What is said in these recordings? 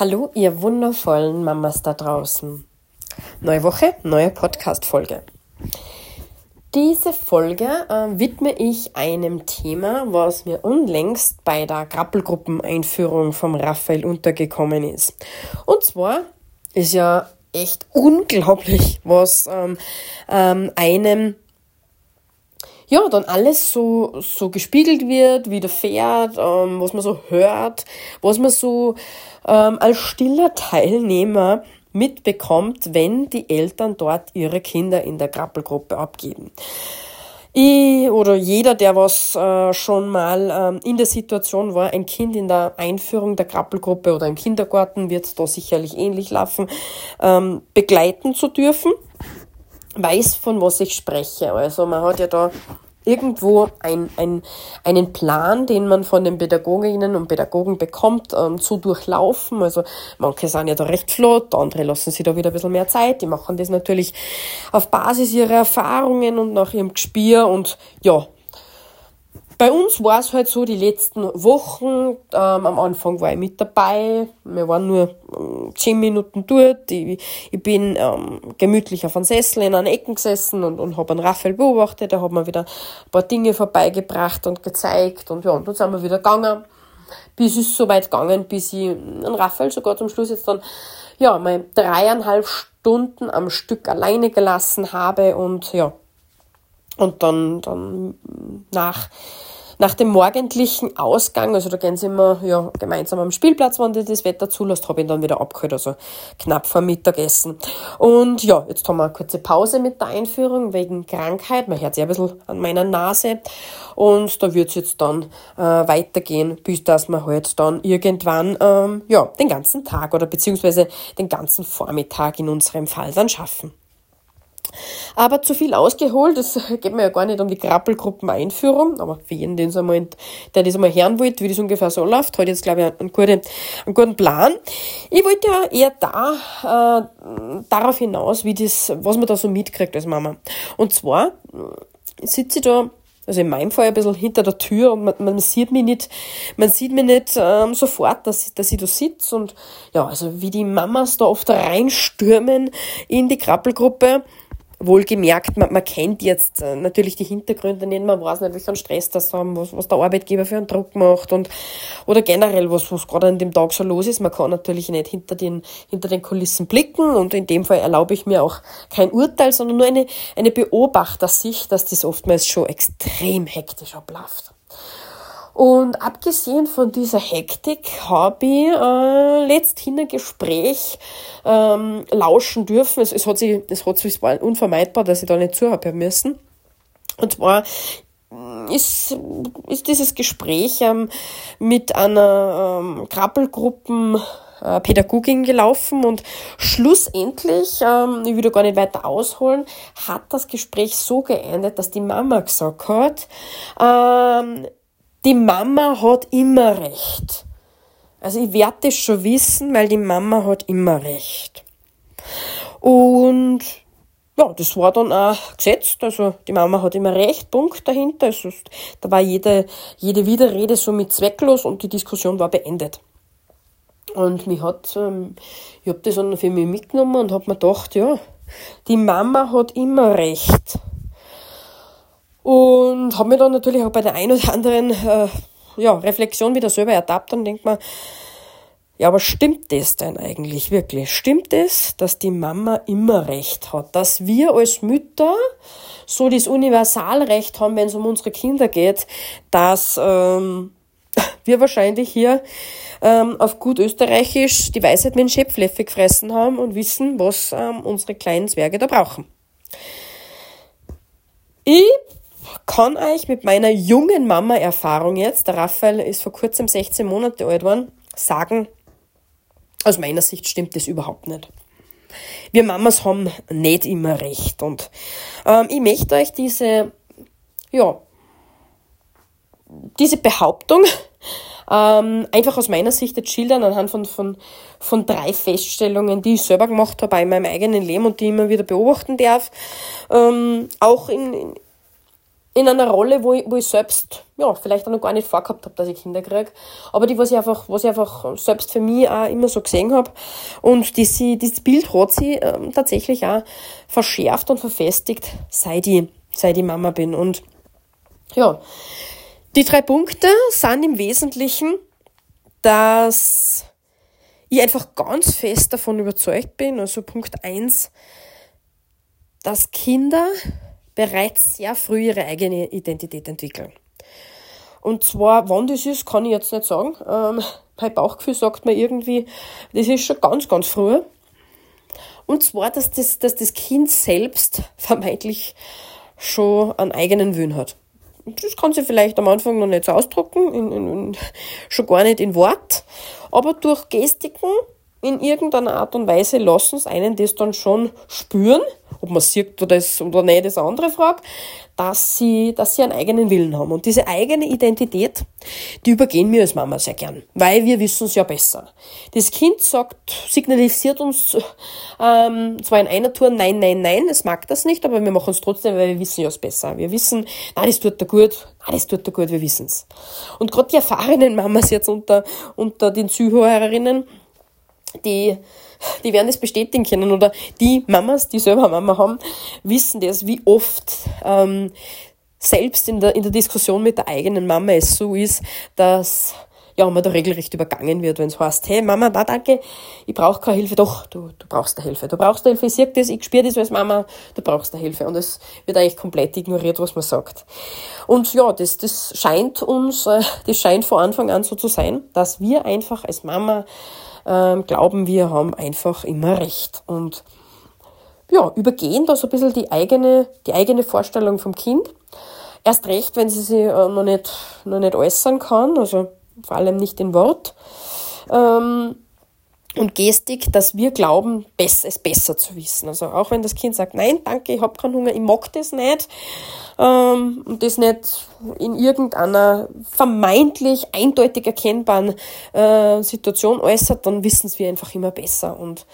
Hallo, ihr wundervollen Mamas da draußen. Neue Woche, neue Podcast-Folge. Diese Folge äh, widme ich einem Thema, was mir unlängst bei der Krabbelgruppeneinführung vom Raphael untergekommen ist. Und zwar ist ja echt unglaublich, was ähm, ähm, einem ja, dann alles so, so gespiegelt wird, widerfährt, ähm, was man so hört, was man so ähm, als stiller Teilnehmer mitbekommt, wenn die Eltern dort ihre Kinder in der Krabbelgruppe abgeben. Ich oder jeder, der was äh, schon mal ähm, in der Situation war, ein Kind in der Einführung der Krabbelgruppe oder im Kindergarten, wird da sicherlich ähnlich laufen, ähm, begleiten zu dürfen weiß, von was ich spreche. Also man hat ja da irgendwo ein, ein, einen Plan, den man von den Pädagoginnen und Pädagogen bekommt, ähm, zu durchlaufen. Also manche sind ja da recht flott, andere lassen sich da wieder ein bisschen mehr Zeit. Die machen das natürlich auf Basis ihrer Erfahrungen und nach ihrem Gespür und ja, bei uns war es halt so, die letzten Wochen, ähm, am Anfang war ich mit dabei, wir waren nur ähm, zehn Minuten dort, ich, ich bin ähm, gemütlich auf einem Sessel in einer Ecke gesessen und, und habe einen Raphael beobachtet, der hat mir wieder ein paar Dinge vorbeigebracht und gezeigt und ja, und dann sind wir wieder gegangen, bis es so weit gegangen, bis ich einen Raphael sogar zum Schluss jetzt dann, ja, mal dreieinhalb Stunden am Stück alleine gelassen habe und ja, und dann, dann nach nach dem morgendlichen Ausgang, also da gehen sie immer ja, gemeinsam am Spielplatz, wenn das Wetter zulässt, habe ich ihn dann wieder abgeholt, also knapp vor Mittagessen. Und ja, jetzt haben wir eine kurze Pause mit der Einführung wegen Krankheit. Man hört sich ein bisschen an meiner Nase. Und da wird es jetzt dann äh, weitergehen, bis dass wir halt dann irgendwann ähm, ja, den ganzen Tag oder beziehungsweise den ganzen Vormittag in unserem Fall dann schaffen. Aber zu viel ausgeholt, es geht mir ja gar nicht um die Krabbelgruppen-Einführung, aber für jeden, den einmal, der das einmal hören wollte, wie das ungefähr so läuft, hat jetzt, glaube ich, einen guten, einen guten Plan. Ich wollte ja eher da, äh, darauf hinaus, wie das, was man da so mitkriegt als Mama. Und zwar äh, sitze ich da also in meinem Fall ein bisschen hinter der Tür und man, man sieht mich nicht, man sieht mich nicht ähm, sofort, dass, dass ich da sitze und ja, also wie die Mamas da oft reinstürmen in die Krabbelgruppe Wohlgemerkt, man, man kennt jetzt äh, natürlich die Hintergründe nicht, man weiß nicht, welchen Stress das haben, was, was der Arbeitgeber für einen Druck macht und oder generell, was, was gerade an dem Tag so los ist. Man kann natürlich nicht hinter den, hinter den Kulissen blicken und in dem Fall erlaube ich mir auch kein Urteil, sondern nur eine, eine Beobachtersicht, dass das oftmals schon extrem hektisch abläuft. Und abgesehen von dieser Hektik habe ich äh, letzthin ein Gespräch ähm, lauschen dürfen. Es, es hat sich, es hat sich, es war unvermeidbar, dass ich da nicht zuhören müssen. Und zwar ist, ist dieses Gespräch ähm, mit einer ähm, Krabbelgruppen äh, Pädagogin gelaufen und schlussendlich, ähm, ich da gar nicht weiter ausholen, hat das Gespräch so geendet, dass die Mama gesagt hat, ähm, die Mama hat immer recht. Also ich werde das schon wissen, weil die Mama hat immer recht. Und ja, das war dann auch gesetzt. Also die Mama hat immer recht, Punkt dahinter. Also, da war jede, jede Widerrede somit zwecklos und die Diskussion war beendet. Und mich hat, ähm, ich habe das dann für mich mitgenommen und habe mir gedacht, ja, die Mama hat immer recht. Und habe mir dann natürlich auch bei der ein oder anderen äh, ja, Reflexion wieder selber ertappt und denkt man, ja, aber stimmt das denn eigentlich wirklich? Stimmt es, dass die Mama immer recht hat? Dass wir als Mütter so das Universalrecht haben, wenn es um unsere Kinder geht, dass ähm, wir wahrscheinlich hier ähm, auf gut österreichisch die Weisheit mit dem Schöpflöffel gefressen haben und wissen, was ähm, unsere kleinen Zwerge da brauchen. Kann euch mit meiner jungen Mama-Erfahrung jetzt, der Raphael ist vor kurzem 16 Monate alt geworden, sagen, aus meiner Sicht stimmt das überhaupt nicht. Wir Mamas haben nicht immer recht. Und ähm, ich möchte euch diese, ja, diese Behauptung ähm, einfach aus meiner Sicht jetzt schildern anhand von, von, von drei Feststellungen, die ich selber gemacht habe in meinem eigenen Leben und die ich immer wieder beobachten darf. Ähm, auch in, in in einer Rolle, wo ich, wo ich selbst, ja, vielleicht auch noch gar nicht vorgehabt habe, dass ich Kinder kriege, aber die, was ich einfach, was ich einfach selbst für mich auch immer so gesehen habe. Und dieses, dieses Bild hat sie ähm, tatsächlich auch verschärft und verfestigt, seit ich, seit ich Mama bin. Und ja, die drei Punkte sind im Wesentlichen, dass ich einfach ganz fest davon überzeugt bin, also Punkt eins, dass Kinder bereits sehr früh ihre eigene Identität entwickeln. Und zwar, wann das ist, kann ich jetzt nicht sagen. Ähm, mein Bauchgefühl sagt mir irgendwie, das ist schon ganz, ganz früh. Und zwar, dass das, dass das Kind selbst vermeintlich schon einen eigenen Willen hat. Das kann sie vielleicht am Anfang noch nicht so ausdrucken, in, in, in, schon gar nicht in Wort, aber durch Gestiken in irgendeiner Art und Weise lassen es einen das dann schon spüren, ob man sieht oder, das, oder nicht, ist eine andere Frage, dass sie, dass sie einen eigenen Willen haben. Und diese eigene Identität, die übergehen wir als Mama sehr gern, weil wir wissen es ja besser. Das Kind sagt, signalisiert uns ähm, zwar in einer Tour nein, nein, nein, es mag das nicht, aber wir machen es trotzdem, weil wir wissen ja es besser. Wir wissen, na, das tut er gut, na, das tut er gut, wir wissen es. Und gerade die erfahrenen Mamas jetzt unter, unter den Zuhörerinnen, die, die werden das bestätigen können oder die Mamas, die selber Mama haben, wissen das, wie oft ähm, selbst in der, in der Diskussion mit der eigenen Mama es so ist, dass ja, man da regelrecht übergangen wird, wenn es heißt, hey Mama, da danke, ich brauche keine Hilfe. Doch, du, du brauchst da Hilfe. Du brauchst da Hilfe, ich sehe das, ich spüre das als Mama, du brauchst da Hilfe. Und es wird eigentlich komplett ignoriert, was man sagt. Und ja, das, das scheint uns, äh, das scheint von Anfang an so zu sein, dass wir einfach als Mama ähm, glauben, wir haben einfach immer recht. Und ja, übergehen da so ein bisschen die eigene, die eigene Vorstellung vom Kind. Erst recht, wenn sie sich äh, noch, nicht, noch nicht äußern kann, also vor allem nicht in Wort. Ähm, und Gestik, dass wir glauben, es besser zu wissen. Also auch wenn das Kind sagt, nein, danke, ich habe keinen Hunger, ich mag das nicht, ähm, und das nicht in irgendeiner vermeintlich eindeutig erkennbaren äh, Situation äußert, dann wissen wir einfach immer besser. Und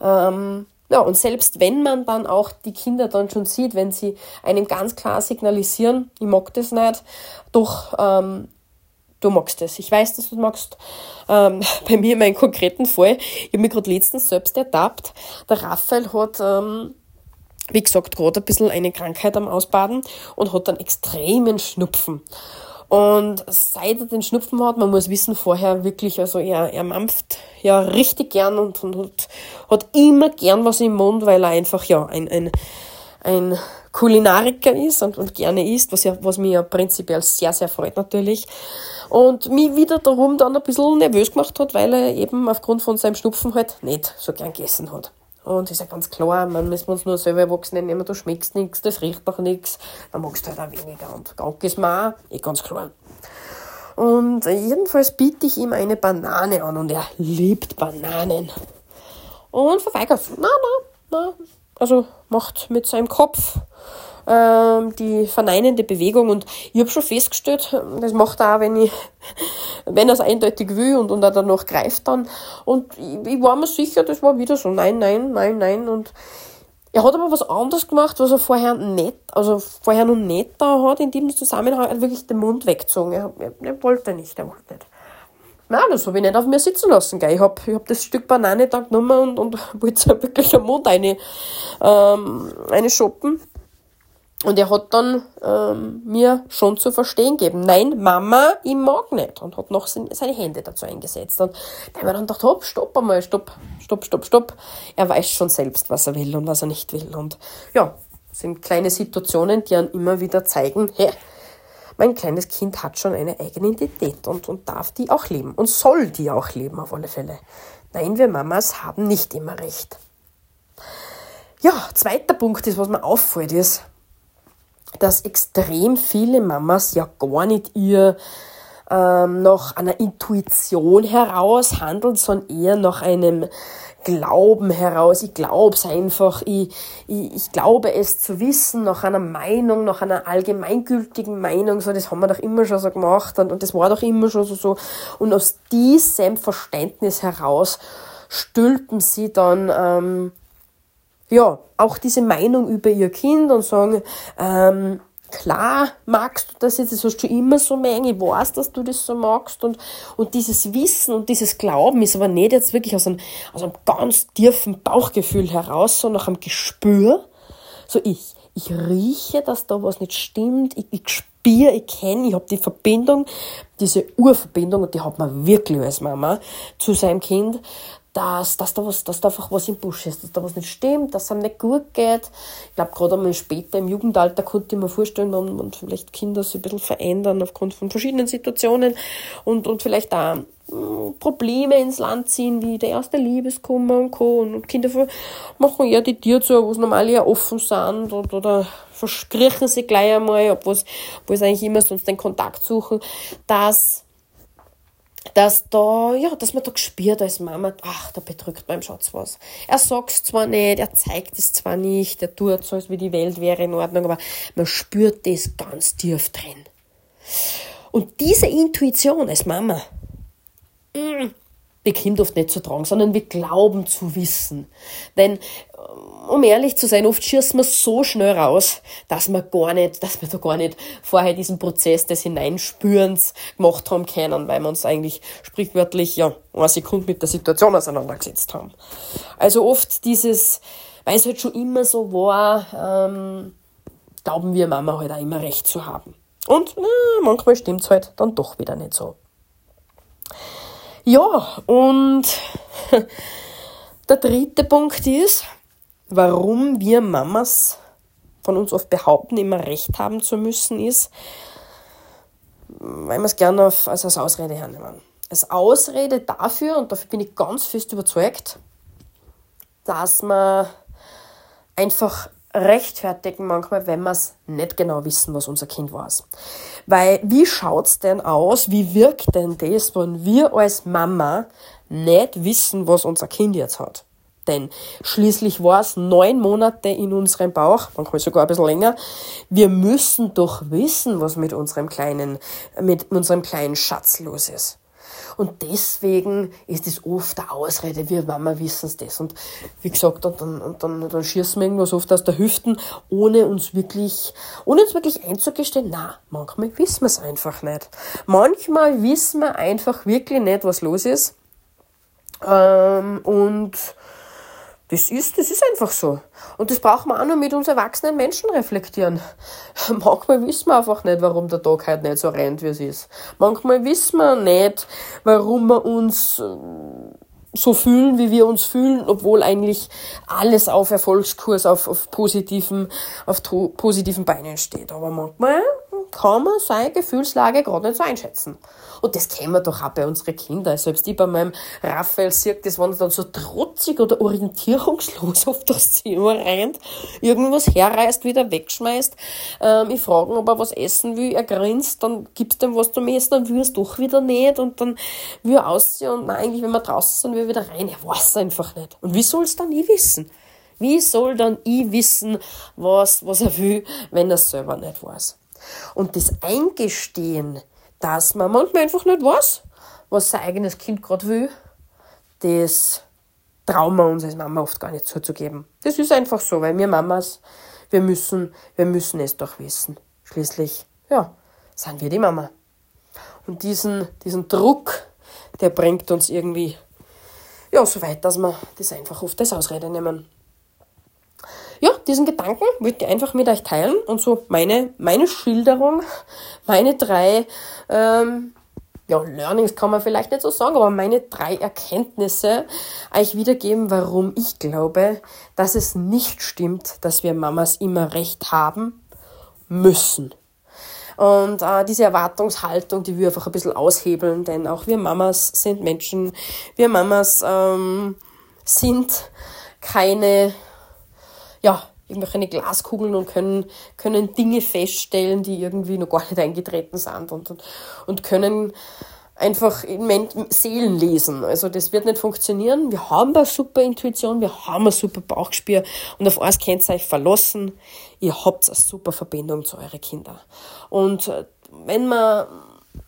ähm, ja, und selbst wenn man dann auch die Kinder dann schon sieht, wenn sie einem ganz klar signalisieren, ich mag das nicht, doch ähm, du magst es. Ich weiß, dass du magst. Ähm, bei mir in meinem konkreten Fall, ich habe mich gerade letztens selbst ertappt. Der Raphael hat, ähm, wie gesagt, gerade ein bisschen eine Krankheit am Ausbaden und hat einen extremen Schnupfen. Und seit er den Schnupfen hat, man muss wissen, vorher wirklich, also er, er mampft ja richtig gern und, und hat, hat immer gern was im Mund, weil er einfach ja ein, ein, ein Kulinariker ist und, und gerne isst, was, ja, was mich ja prinzipiell sehr, sehr freut natürlich. Und mich wieder darum dann ein bisschen nervös gemacht hat, weil er eben aufgrund von seinem Schnupfen halt nicht so gern gegessen hat. Und ist ja ganz klar, man müssen wir uns nur selber Erwachsene nehmen, du schmeckst nichts, das riecht doch nichts, dann magst du halt auch weniger. Und Gauck ist mir auch, eh ganz klar. Und jedenfalls biete ich ihm eine Banane an und er liebt Bananen. Und verweigert, na, na, na, also macht mit seinem Kopf ähm, die verneinende Bewegung und ich habe schon festgestellt, das macht er auch, wenn ich, wenn er es eindeutig will und, und er dann noch greift dann und ich, ich war mir sicher, das war wieder so, nein, nein, nein, nein und er hat aber was anderes gemacht, was er vorher nicht, also vorher noch nicht da hat, in dem Zusammenhang, er hat wirklich den Mund weggezogen. Er, er, er wollte nicht, er wollte nicht. Nein, das habe ich nicht auf mir sitzen lassen. Gell. Ich habe ich hab das Stück Banane da genommen und, und wollte wirklich am Mund eine, ähm, eine shoppen. Und er hat dann ähm, mir schon zu verstehen gegeben, nein, Mama, ich mag nicht. Und hat noch seine Hände dazu eingesetzt. Und da ich dann gedacht, hopp, stopp einmal, stopp, stopp, stopp, stopp. Er weiß schon selbst, was er will und was er nicht will. Und ja, sind kleine Situationen, die dann immer wieder zeigen, hey, mein kleines Kind hat schon eine eigene Identität und, und darf die auch leben und soll die auch leben auf alle Fälle. Nein, wir Mamas haben nicht immer recht. Ja, zweiter Punkt ist, was mir auffällt, ist, dass extrem viele Mamas ja gar nicht ihr ähm, nach einer Intuition heraus handeln, sondern eher nach einem Glauben heraus. Ich glaube es einfach. Ich, ich, ich glaube es zu wissen, nach einer Meinung, nach einer allgemeingültigen Meinung. So, das haben wir doch immer schon so gemacht und, und das war doch immer schon so, so. Und aus diesem Verständnis heraus stülpen sie dann ähm, ja auch diese Meinung über ihr Kind und sagen, ähm, klar magst du das jetzt, das hast du immer so mengen, ich weiß, dass du das so magst. Und, und dieses Wissen und dieses Glauben ist aber nicht jetzt wirklich aus einem, aus einem ganz tiefen Bauchgefühl heraus, sondern nach einem Gespür. So ich, ich rieche, dass da was nicht stimmt, ich, ich spüre, ich kenne, ich habe die Verbindung, diese Urverbindung und die hat man wirklich als Mama zu seinem Kind, dass, dass, da was, dass da einfach was im Busch ist, dass da was nicht stimmt, dass es einem nicht gut geht. Ich glaube, gerade einmal später im Jugendalter konnte ich mir vorstellen, wenn, wenn vielleicht Kinder sich ein bisschen verändern aufgrund von verschiedenen Situationen und, und vielleicht da hm, Probleme ins Land ziehen, wie der erste Liebeskummer und Co. Und Kinder machen ja die Tür zu, wo es normal ja offen sind oder, oder verskriechen sie gleich einmal, obwohl sie eigentlich immer sonst den Kontakt suchen, dass dass da, ja, dass man da gespürt als Mama, ach, da bedrückt beim Schatz was. Er sagt's zwar nicht, er zeigt es zwar nicht, er tut so, als wie die Welt wäre in Ordnung, aber man spürt das ganz tief drin. Und diese Intuition als Mama, mm, bekommt oft nicht zu tragen, sondern wir glauben zu wissen. Denn um ehrlich zu sein, oft schießt man so schnell raus, dass man gar nicht, dass wir da gar nicht vorher diesen Prozess des Hineinspürens gemacht haben können, weil wir uns eigentlich sprichwörtlich, ja, eine Sekunde mit der Situation auseinandergesetzt haben. Also oft dieses, weil es halt schon immer so war, ähm, glauben wir Mama halt auch immer recht zu haben. Und na, manchmal stimmt's halt dann doch wieder nicht so. Ja, und der dritte Punkt ist, warum wir Mamas von uns oft behaupten, immer recht haben zu müssen, ist, weil wir es gerne auf, also als Ausrede hernehmen. Als Ausrede dafür, und dafür bin ich ganz fest überzeugt, dass man einfach rechtfertigen manchmal, wenn wir es nicht genau wissen, was unser Kind weiß. Weil wie schaut es denn aus, wie wirkt denn das, wenn wir als Mama nicht wissen, was unser Kind jetzt hat? Denn schließlich war es neun Monate in unserem Bauch, manchmal sogar ein bisschen länger. Wir müssen doch wissen, was mit unserem kleinen, mit unserem kleinen Schatz los ist. Und deswegen ist es oft eine Ausrede, wir Mama wissen es das. Und wie gesagt, und dann, und dann, dann schießen wir irgendwas oft aus der Hüften, ohne uns wirklich, ohne uns wirklich einzugestehen, na, manchmal wissen wir es einfach nicht. Manchmal wissen wir einfach wirklich nicht, was los ist. Ähm, und das ist, das ist einfach so. Und das brauchen wir auch nur mit uns erwachsenen Menschen reflektieren. Manchmal wissen wir einfach nicht, warum der Tag heute nicht so rennt, wie es ist. Manchmal wissen wir nicht, warum wir uns äh, so fühlen, wie wir uns fühlen, obwohl eigentlich alles auf Erfolgskurs, auf, auf positiven, auf positiven Beinen steht. Aber manchmal kann man seine Gefühlslage gerade nicht so einschätzen. Und das kennen wir doch auch bei unseren Kindern. Selbst ich bei meinem Raphael sehe das, er dann so trotzig oder orientierungslos auf das Zimmer rennt, irgendwas herreißt, wieder wegschmeißt. Ähm, ich frage ihn, ob er was essen will, er grinst, dann gibst du ihm was zum Essen, dann will er es doch wieder nicht und dann will er aussehen und nein, eigentlich, wenn wir draußen sind, will er wieder rein. Er weiß einfach nicht. Und wie soll es dann nie wissen? Wie soll dann ich wissen, was, was er will, wenn er es selber nicht weiß? Und das Eingestehen, dass man manchmal einfach nicht weiß, was sein eigenes Kind gerade will, das trauen wir uns als Mama oft gar nicht zuzugeben. Das ist einfach so, weil wir Mamas, wir müssen, wir müssen es doch wissen. Schließlich, ja, sind wir die Mama. Und diesen, diesen Druck, der bringt uns irgendwie, ja, so weit, dass wir das einfach oft als Ausrede nehmen ja, diesen Gedanken wollte ich einfach mit euch teilen und so meine, meine Schilderung, meine drei, ähm, ja, Learnings kann man vielleicht nicht so sagen, aber meine drei Erkenntnisse euch wiedergeben, warum ich glaube, dass es nicht stimmt, dass wir Mamas immer recht haben müssen. Und äh, diese Erwartungshaltung, die wir einfach ein bisschen aushebeln, denn auch wir Mamas sind Menschen, wir Mamas ähm, sind keine ja, irgendwelche Glaskugeln und können, können Dinge feststellen, die irgendwie noch gar nicht eingetreten sind und, und, und können einfach Seelen lesen. Also das wird nicht funktionieren. Wir haben eine super Intuition, wir haben ein super Bauchgespür und auf eins könnt ihr euch verlassen. Ihr habt eine super Verbindung zu euren Kindern. Und äh, wenn man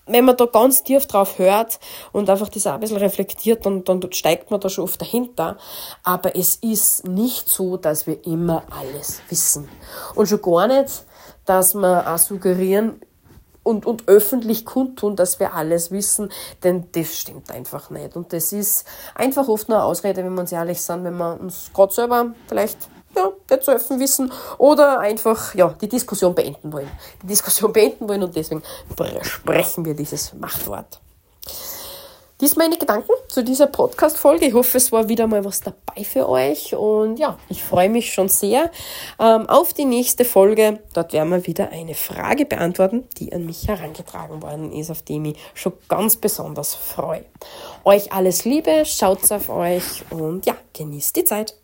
wenn man da ganz tief drauf hört und einfach das auch ein bisschen reflektiert, dann, dann steigt man da schon oft dahinter. Aber es ist nicht so, dass wir immer alles wissen. Und schon gar nicht, dass wir auch suggerieren, und, und öffentlich kundtun, dass wir alles wissen, denn das stimmt einfach nicht. Und das ist einfach oft nur eine Ausrede, wenn wir uns ehrlich sind, wenn wir uns gerade selber vielleicht ja, nicht zu öffnen wissen oder einfach ja, die Diskussion beenden wollen. Die Diskussion beenden wollen und deswegen sprechen wir dieses Machtwort. Dies meine Gedanken zu dieser Podcast-Folge. Ich hoffe, es war wieder mal was dabei für euch. Und ja, ich freue mich schon sehr ähm, auf die nächste Folge. Dort werden wir wieder eine Frage beantworten, die an mich herangetragen worden ist, auf die ich mich schon ganz besonders freue. Euch alles Liebe, schaut auf euch und ja, genießt die Zeit.